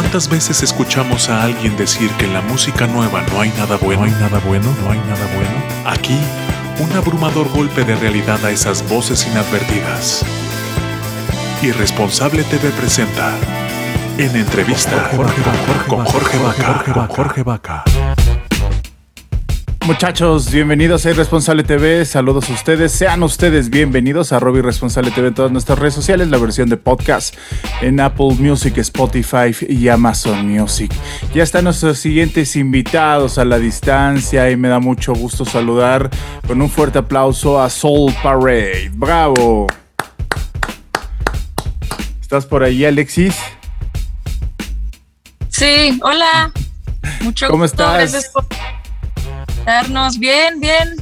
¿Cuántas veces escuchamos a alguien decir que en la música nueva no hay nada bueno, no hay nada bueno, no hay nada bueno? Aquí, un abrumador golpe de realidad a esas voces inadvertidas. Irresponsable TV presenta en entrevista con Jorge Vaca. Jorge Vaca. Muchachos, bienvenidos a Irresponsable TV. Saludos a ustedes. Sean ustedes bienvenidos a Robbie Responsable TV en todas nuestras redes sociales, la versión de podcast en Apple Music, Spotify y Amazon Music. Ya están nuestros siguientes invitados a la distancia y me da mucho gusto saludar con un fuerte aplauso a Soul Parade. ¡Bravo! ¿Estás por ahí, Alexis? Sí, hola. Mucho ¿Cómo estás? Bien, bien.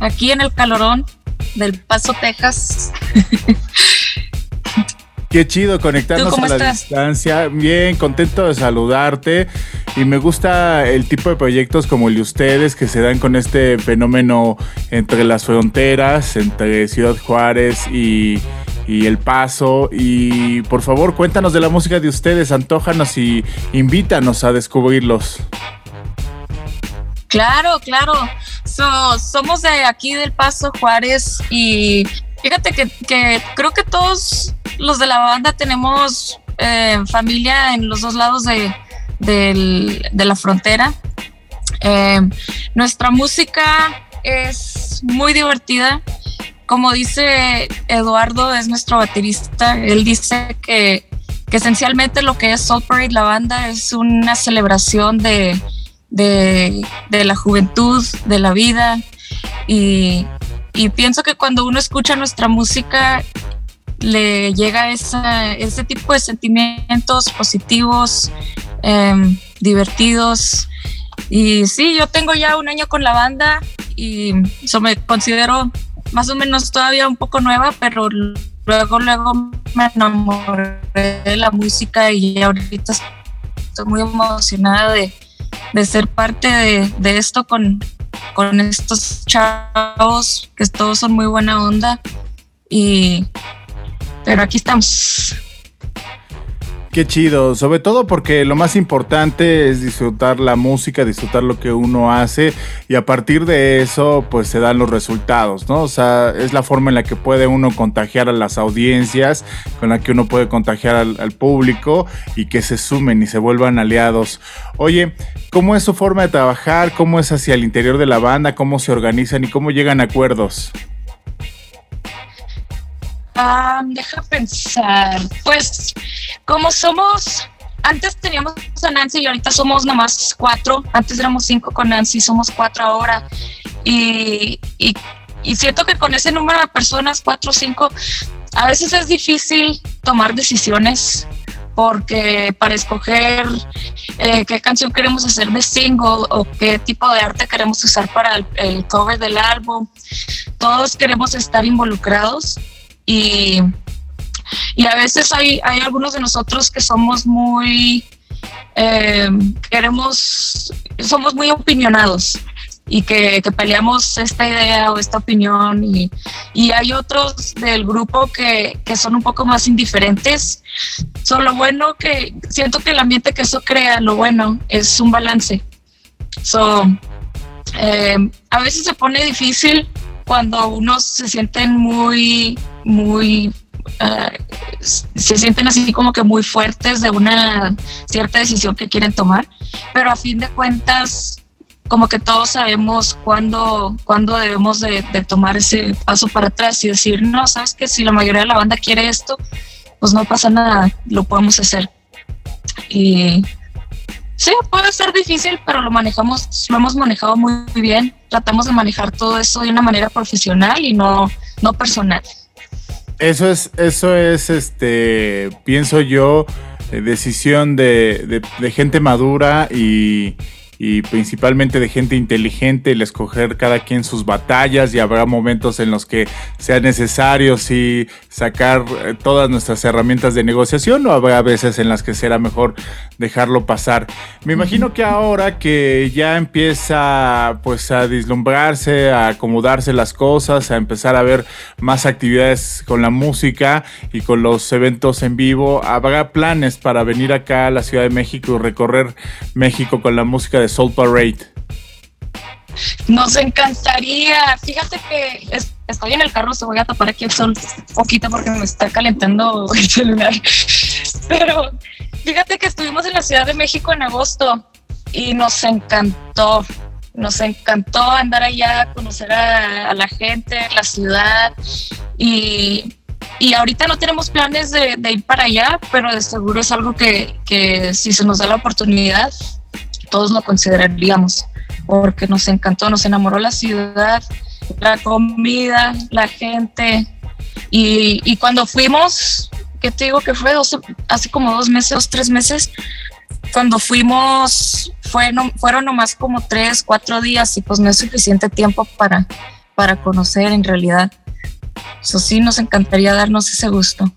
Aquí en el calorón del Paso, Texas. Qué chido conectarnos a la distancia. Bien, contento de saludarte. Y me gusta el tipo de proyectos como el de ustedes que se dan con este fenómeno entre las fronteras, entre Ciudad Juárez y, y El Paso. Y por favor, cuéntanos de la música de ustedes, antójanos y invítanos a descubrirlos. Claro, claro. somos de aquí del Paso Juárez y fíjate que, creo que todos los de la banda tenemos eh, familia en los dos lados de, la frontera. Eh, nuestra música es muy divertida. Como dice Eduardo, es nuestro baterista. Él dice que, que esencialmente lo que es Soul Parade, la banda, es una celebración de, de, la juventud, de la vida. Y, pienso que cuando uno escucha nuestra música, le llega ese tipo de sentimientos positivos, em, divertidos. Y sí, yo tengo ya un año con la banda y eso me considero más o menos todavía un poco nueva, pero luego, luego me enamoré de la música y ahorita estoy muy emocionada de, de ser parte de, esto con, con estos chavos, que todos son muy buena onda. Y, pero aquí estamos. Qué chido, sobre todo porque lo más importante es disfrutar la música, disfrutar lo que uno hace y a partir de eso pues se dan los resultados, ¿no? O sea, es la forma en la que puede uno contagiar a las audiencias, con la que uno puede contagiar al, público y que se sumen y se vuelvan aliados. Oye, ¿cómo es su forma de trabajar? ¿Cómo es hacia el interior de la banda? ¿Cómo se organizan y cómo llegan a acuerdos? Ah, deja pensar. Pues como somos, antes teníamos a Nancy y ahorita somos nomás cuatro. Antes éramos cinco con Nancy, somos cuatro ahora. Y, y, siento que con ese número de personas, cuatro o cinco, a veces es difícil tomar decisiones porque para escoger eh, qué canción queremos hacer de single o qué tipo de arte queremos usar para el cover del álbum, todos queremos estar involucrados y, y a veces hay, hay algunos de nosotros que somos muy, eh, queremos, somos muy opinionados y que, peleamos esta idea o esta opinión y, y hay otros del grupo que, que, son un poco más indiferentes. So, lo bueno que siento que el ambiente que eso crea, lo bueno, es un balance. So, eh, a veces se pone difícil cuando unos se sienten muy, muy, eh, se sienten así como que muy fuertes de una cierta decisión que quieren tomar, pero a fin de cuentas, como que todos sabemos cuándo, cuándo debemos de, tomar ese paso para atrás y decir, no, sabes que si la mayoría de la banda quiere esto, pues no pasa nada, lo podemos hacer. Y Sí, puede ser difícil, pero lo manejamos, lo hemos manejado muy bien. Tratamos de manejar todo eso de una manera profesional y no, no personal. Eso es, eso es, este, pienso yo, decisión de, de gente madura y, y principalmente de gente inteligente, el escoger cada quien sus batallas y habrá momentos en los que sea necesario sí sacar eh, todas nuestras herramientas de negociación o habrá veces en las que será mejor dejarlo pasar. Me imagino que ahora que ya empieza pues a dislumbrarse, a acomodarse las cosas, a empezar a ver más actividades con la música y con los eventos en vivo, habrá planes para venir acá a la Ciudad de México y recorrer México con la música de Soul Parade? Nos encantaría. Fíjate que estoy en el carro, se voy a tapar aquí el sol poquito porque me está calentando el celular. Pero fíjate que estuvimos en la Ciudad de México en agosto y nos encantó. Nos encantó andar allá, conocer a, la gente, la ciudad y, ahorita no tenemos planes de, ir para allá, pero de seguro es algo que, que si se nos da la oportunidad, todos lo consideraríamos, porque nos encantó, nos enamoró la ciudad, la comida, la gente. Y, cuando fuimos, ¿qué te digo que fue? hace como dos meses, dos, tres meses, cuando fuimos, fue fueron nomás como tres, cuatro días y pues no es suficiente tiempo para, para conocer en realidad. Eso sí, nos encantaría darnos ese gusto.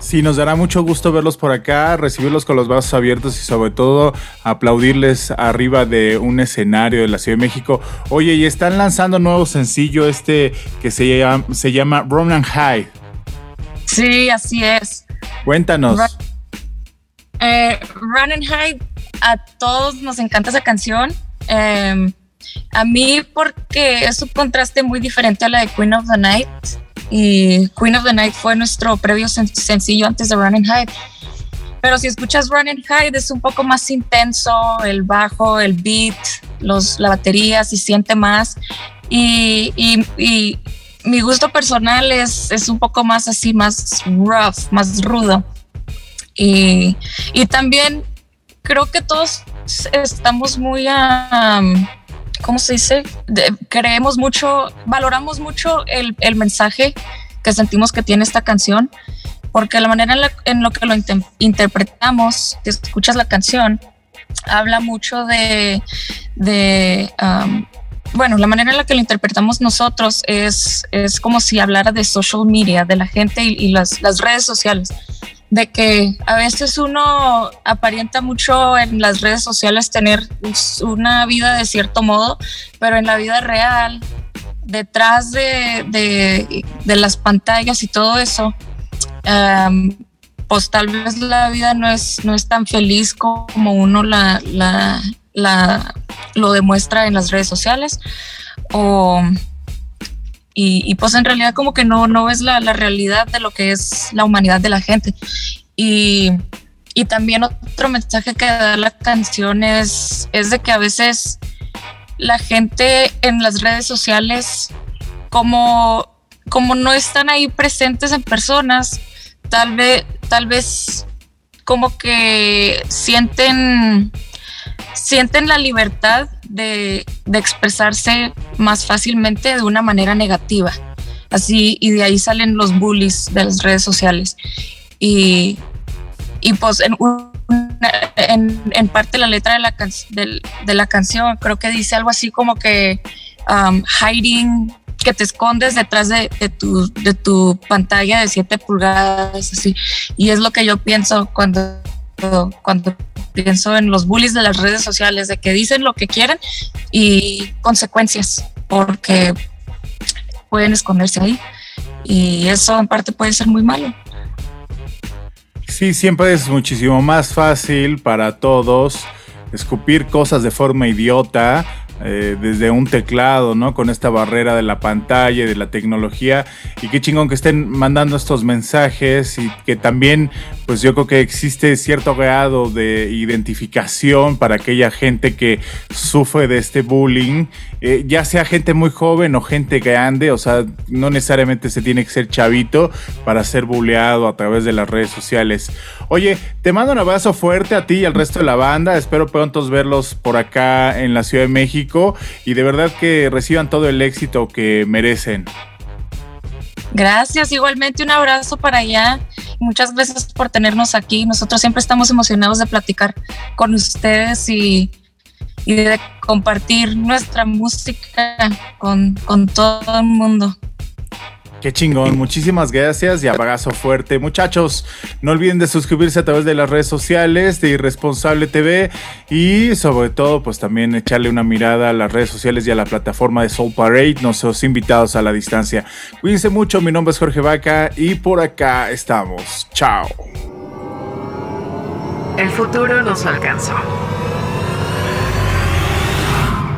Sí, nos dará mucho gusto verlos por acá, recibirlos con los brazos abiertos y sobre todo aplaudirles arriba de un escenario de la Ciudad de México. Oye, y están lanzando un nuevo sencillo este que se llama, se llama Run and High. Sí, así es. Cuéntanos. Run, eh, Run and High, a todos nos encanta esa canción. Em, a mí porque es un contraste muy diferente a la de Queen of the Night y Queen of the Night fue nuestro previo sencillo antes de Running High. Pero si escuchas Running High es un poco más intenso, el bajo, el beat, los, la batería se siente más y, y, mi gusto personal es, es, un poco más así, más rough, más rudo. Y, y también creo que todos estamos muy... Um, ¿cómo se dice? creemos mucho, valoramos mucho el, el, mensaje que sentimos que tiene esta canción, porque la manera en, la, en lo que lo interpretamos, que escuchas la canción, habla mucho de, de um, bueno, la manera en la que lo interpretamos nosotros es, es como si hablara de social media, de la gente y, y las, las redes sociales de que a veces uno aparenta mucho en las redes sociales tener una vida de cierto modo, pero en la vida real, detrás de, las pantallas y todo eso, em, pues tal vez la vida no es, no es tan feliz como uno la, la, lo demuestra en las redes sociales. O, y, pues en realidad como que no, no ves la, la, realidad de lo que es la humanidad de la gente. Y, y también otro mensaje que da la canción es, es de que a veces la gente en las redes sociales, como, como no están ahí presentes en personas, tal vez, tal vez como que sienten, sienten la libertad de, expresarse más fácilmente de una manera negativa. Así, y de ahí salen los bullies de las redes sociales. Y, y pues en, en, parte la letra de la, de, la canción creo que dice algo así como que um, hiding, que te escondes detrás de, tu, de tu pantalla de 7 pulgadas, así. Y es lo que yo pienso cuando cuando pienso en los bullies de las redes sociales, de que dicen lo que quieren y consecuencias, porque pueden esconderse ahí. Y eso en parte puede ser muy malo. Sí, siempre es muchísimo más fácil para todos escupir cosas de forma idiota eh, desde un teclado, ¿no? Con esta barrera de la pantalla y de la tecnología. Y qué chingón que estén mandando estos mensajes y que también, pues yo creo que existe cierto grado de identificación para aquella gente que sufre de este bullying, eh, ya sea gente muy joven o gente grande, o sea, no necesariamente se tiene que ser chavito para ser bulleado a través de las redes sociales. Oye, te mando un abrazo fuerte a ti y al resto de la banda. Espero pronto verlos por acá en la Ciudad de México y de verdad que reciban todo el éxito que merecen. Gracias, igualmente un abrazo para allá muchas gracias por tenernos aquí. Nosotros siempre estamos emocionados de platicar con ustedes y, y de compartir nuestra música con, con todo el mundo. Qué chingón, muchísimas gracias y abrazo fuerte. Muchachos, no olviden de suscribirse a través de las redes sociales de Irresponsable TV y sobre todo pues también echarle una mirada a las redes sociales y a la plataforma de Soul Parade, nuestros invitados a la distancia. Cuídense mucho, mi nombre es Jorge Vaca y por acá estamos. Chao. El futuro nos alcanzó.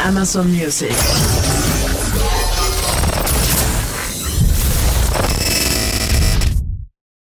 Amazon Music.